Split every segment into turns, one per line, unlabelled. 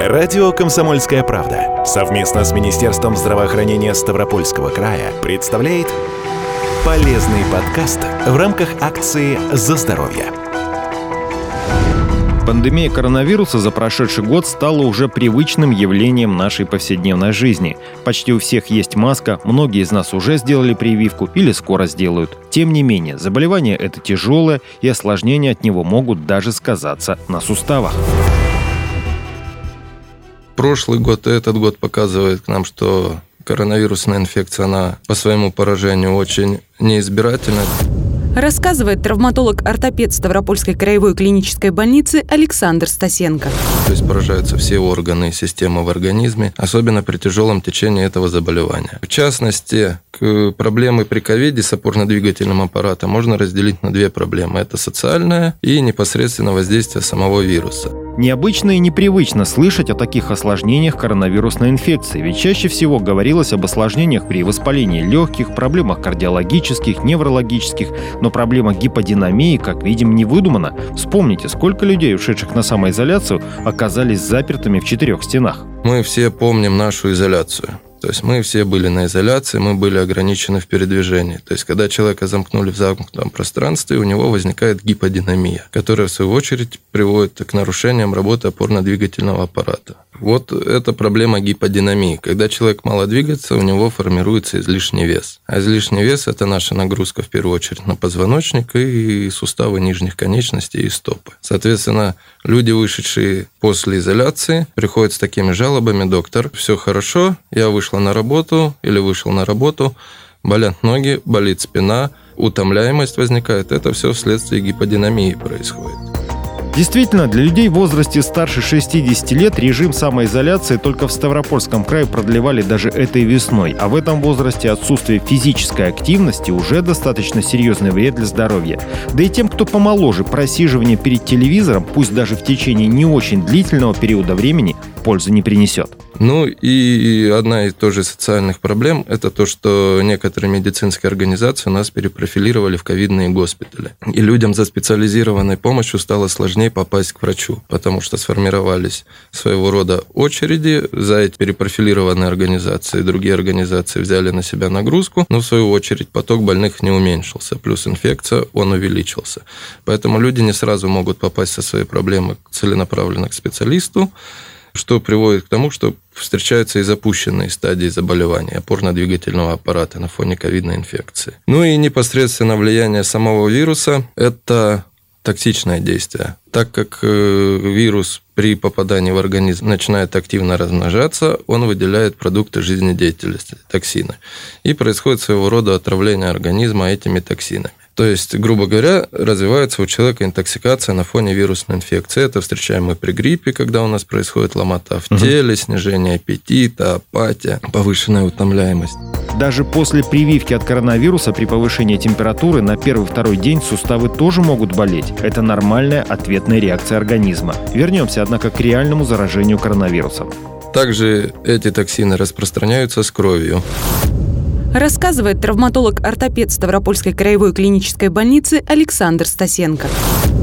Радио «Комсомольская правда» совместно с Министерством здравоохранения Ставропольского края представляет полезный подкаст в рамках акции «За здоровье».
Пандемия коронавируса за прошедший год стала уже привычным явлением нашей повседневной жизни. Почти у всех есть маска, многие из нас уже сделали прививку или скоро сделают. Тем не менее, заболевание это тяжелое, и осложнения от него могут даже сказаться на суставах.
Прошлый год и этот год показывает к нам, что коронавирусная инфекция, она по своему поражению очень неизбирательна.
Рассказывает травматолог-ортопед Ставропольской краевой клинической больницы Александр Стасенко.
То есть поражаются все органы и системы в организме, особенно при тяжелом течении этого заболевания. В частности, к проблемы при ковиде с опорно-двигательным аппаратом можно разделить на две проблемы. Это социальная и непосредственно воздействие самого вируса.
Необычно и непривычно слышать о таких осложнениях коронавирусной инфекции, ведь чаще всего говорилось об осложнениях при воспалении легких, проблемах кардиологических, неврологических, но проблема гиподинамии, как видим, не выдумана. Вспомните, сколько людей, ушедших на самоизоляцию, оказались запертыми в четырех стенах.
Мы все помним нашу изоляцию. То есть мы все были на изоляции, мы были ограничены в передвижении. То есть когда человека замкнули в замкнутом пространстве, у него возникает гиподинамия, которая в свою очередь приводит к нарушениям работы опорно-двигательного аппарата. Вот это проблема гиподинамии. Когда человек мало двигается, у него формируется излишний вес. А излишний вес – это наша нагрузка в первую очередь на позвоночник и суставы нижних конечностей и стопы. Соответственно, люди, вышедшие после изоляции, приходят с такими жалобами, доктор, все хорошо, я вышла на работу или вышел на работу, болят ноги, болит спина, утомляемость возникает. Это все вследствие гиподинамии происходит.
Действительно, для людей в возрасте старше 60 лет режим самоизоляции только в Ставропольском крае продлевали даже этой весной, а в этом возрасте отсутствие физической активности уже достаточно серьезный вред для здоровья. Да и тем, кто помоложе, просиживание перед телевизором, пусть даже в течение не очень длительного периода времени, пользы не принесет.
Ну и одна из тоже социальных проблем – это то, что некоторые медицинские организации нас перепрофилировали в ковидные госпитали. И людям за специализированной помощью стало сложнее попасть к врачу, потому что сформировались своего рода очереди. За эти перепрофилированные организации другие организации взяли на себя нагрузку, но в свою очередь поток больных не уменьшился, плюс инфекция, он увеличился. Поэтому люди не сразу могут попасть со своей проблемой целенаправленно к специалисту, что приводит к тому, что встречаются и запущенные стадии заболевания опорно-двигательного аппарата на фоне ковидной инфекции. Ну и непосредственно влияние самого вируса – это токсичное действие. Так как э, вирус при попадании в организм начинает активно размножаться, он выделяет продукты жизнедеятельности, токсины. И происходит своего рода отравление организма этими токсинами. То есть, грубо говоря, развивается у человека интоксикация на фоне вирусной инфекции. Это встречаем мы при гриппе, когда у нас происходит ломота в теле, снижение аппетита, апатия, повышенная утомляемость.
Даже после прививки от коронавируса при повышении температуры на первый-второй день суставы тоже могут болеть. Это нормальная ответная реакция организма. Вернемся, однако, к реальному заражению коронавирусом.
Также эти токсины распространяются с кровью.
Рассказывает травматолог-ортопед Ставропольской краевой клинической больницы Александр Стасенко.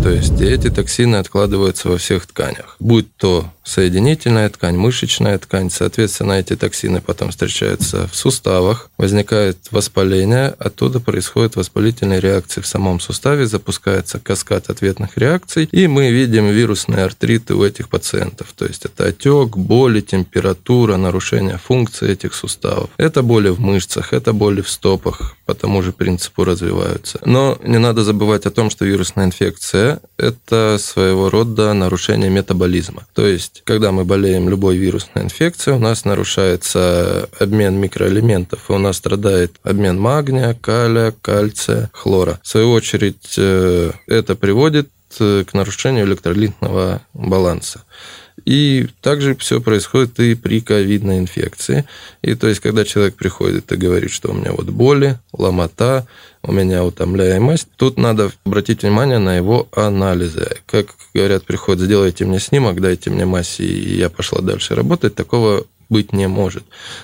То есть эти токсины откладываются во всех тканях. Будь то соединительная ткань, мышечная ткань. Соответственно, эти токсины потом встречаются в суставах, возникает воспаление, оттуда происходят воспалительные реакции в самом суставе, запускается каскад ответных реакций, и мы видим вирусные артриты у этих пациентов. То есть это отек, боли, температура, нарушение функции этих суставов. Это боли в мышцах, это боли в стопах, по тому же принципу развиваются. Но не надо забывать о том, что вирусная инфекция – это своего рода нарушение метаболизма. То есть, когда мы болеем любой вирусной инфекцией, у нас нарушается обмен микроэлементов, и у нас страдает обмен магния, калия, кальция, хлора. В свою очередь, э, это приводит э, к нарушению электролитного баланса. И также все происходит и при ковидной инфекции. И то есть, когда человек приходит и говорит, что у меня вот боли, ломота, у меня утомляемость, тут надо обратить внимание на его анализы. Как говорят, приходят, сделайте мне снимок, дайте мне массе, и я пошла дальше работать. Такого быть не может.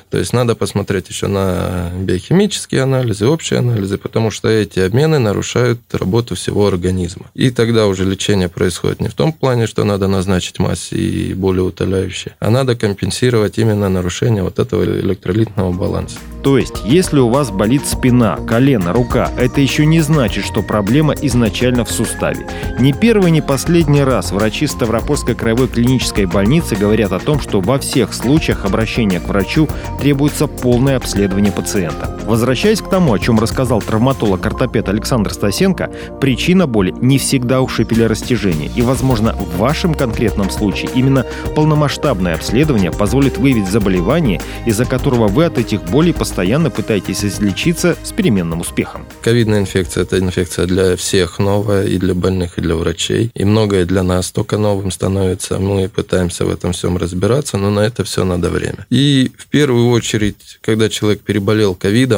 То есть надо посмотреть еще на биохимические анализы, общие анализы, потому что эти обмены нарушают работу всего организма. И тогда уже лечение происходит не в том плане, что надо назначить массе и более утоляющие, а надо компенсировать именно нарушение вот этого электролитного баланса.
То есть, если у вас болит спина, колено, рука, это еще не значит, что проблема изначально в суставе. Не первый, не последний раз врачи Ставропольской краевой клинической больницы говорят о том, что во всех случаях обращения к врачу требуется полное обследование пациента. Возвращаясь к тому, о чем рассказал травматолог-ортопед Александр Стасенко, причина боли не всегда у шепелерастяжения. И, возможно, в вашем конкретном случае именно полномасштабное обследование позволит выявить заболевание, из-за которого вы от этих болей постоянно пытаетесь излечиться с переменным успехом.
Ковидная инфекция – это инфекция для всех новая, и для больных, и для врачей. И многое для нас только новым становится. Мы пытаемся в этом всем разбираться, но на это все надо время. И в первую очередь, когда человек переболел ковидом,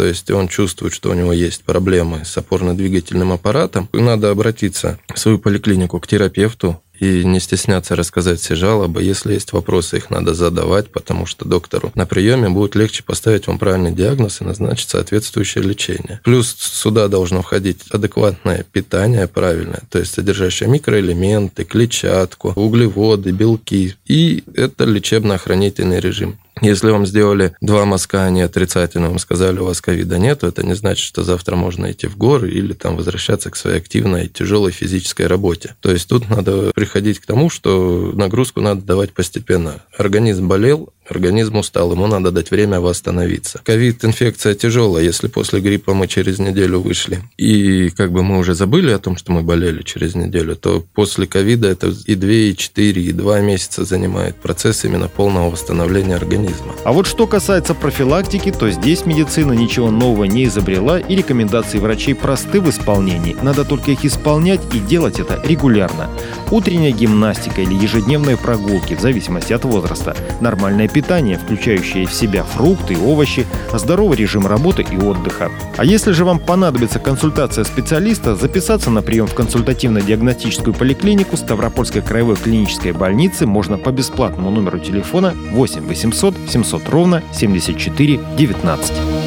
то есть он чувствует, что у него есть проблемы с опорно-двигательным аппаратом, надо обратиться в свою поликлинику к терапевту, и не стесняться рассказать все жалобы. Если есть вопросы, их надо задавать, потому что доктору на приеме будет легче поставить вам правильный диагноз и назначить соответствующее лечение. Плюс сюда должно входить адекватное питание правильное, то есть содержащее микроэлементы, клетчатку, углеводы, белки. И это лечебно-охранительный режим. Если вам сделали два мазка, они отрицательно, вам сказали, у вас ковида нет, это не значит, что завтра можно идти в горы или там возвращаться к своей активной, тяжелой физической работе. То есть тут надо приходить к тому, что нагрузку надо давать постепенно. Организм болел, Организм устал, ему надо дать время восстановиться. Ковид-инфекция тяжелая, если после гриппа мы через неделю вышли, и как бы мы уже забыли о том, что мы болели через неделю, то после ковида это и 2, и 4, и 2 месяца занимает процесс именно полного восстановления организма.
А вот что касается профилактики, то здесь медицина ничего нового не изобрела, и рекомендации врачей просты в исполнении. Надо только их исполнять и делать это регулярно. Утренняя гимнастика или ежедневные прогулки, в зависимости от возраста, нормальное питание питание, включающее в себя фрукты и овощи, здоровый режим работы и отдыха. А если же вам понадобится консультация специалиста, записаться на прием в консультативно-диагностическую поликлинику Ставропольской краевой клинической больницы можно по бесплатному номеру телефона 8 800 700 ровно 74 19.